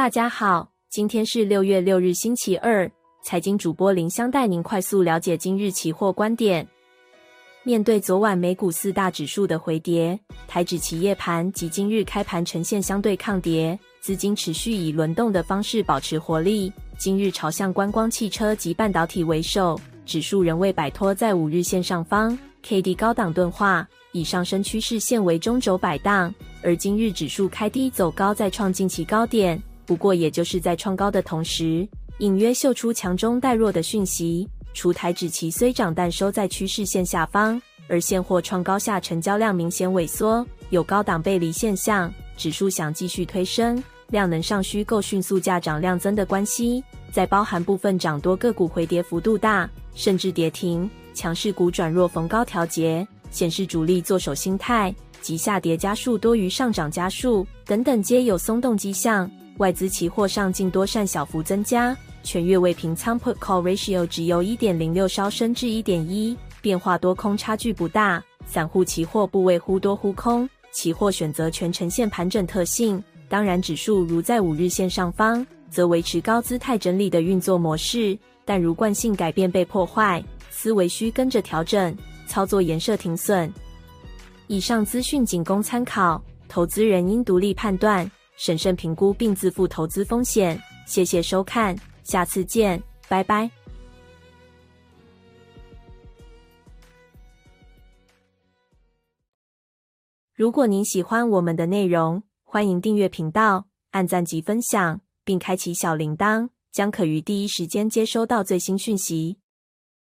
大家好，今天是六月六日，星期二。财经主播林香带您快速了解今日期货观点。面对昨晚美股四大指数的回跌，台指企业盘及今日开盘呈现相对抗跌，资金持续以轮动的方式保持活力。今日朝向观光、汽车及半导体为首，指数仍未摆脱在五日线上方，K D 高档钝化，以上升趋势线为中轴摆荡。而今日指数开低走高，再创近期高点。不过，也就是在创高的同时，隐约秀出强中带弱的讯息。除台指期虽涨，但收在趋势线下方，而现货创高下成交量明显萎缩，有高档背离现象。指数想继续推升，量能上需够迅速价涨量增的关系。再包含部分涨多个股回跌幅度大，甚至跌停，强势股转弱逢高调节，显示主力做手心态及下跌家数多于上涨家数等等，皆有松动迹象。外资期货上净多单小幅增加，全月未平仓 Put Call Ratio 只由一点零六稍升至一点一，变化多空差距不大。散户期货部位忽多忽空，期货选择权呈现盘整特性。当然，指数如在五日线上方，则维持高姿态整理的运作模式。但如惯性改变被破坏，思维需跟着调整，操作严设停损。以上资讯仅供参考，投资人应独立判断。审慎评估并自负投资风险。谢谢收看，下次见，拜拜。如果您喜欢我们的内容，欢迎订阅频道，按赞及分享，并开启小铃铛，将可于第一时间接收到最新讯息。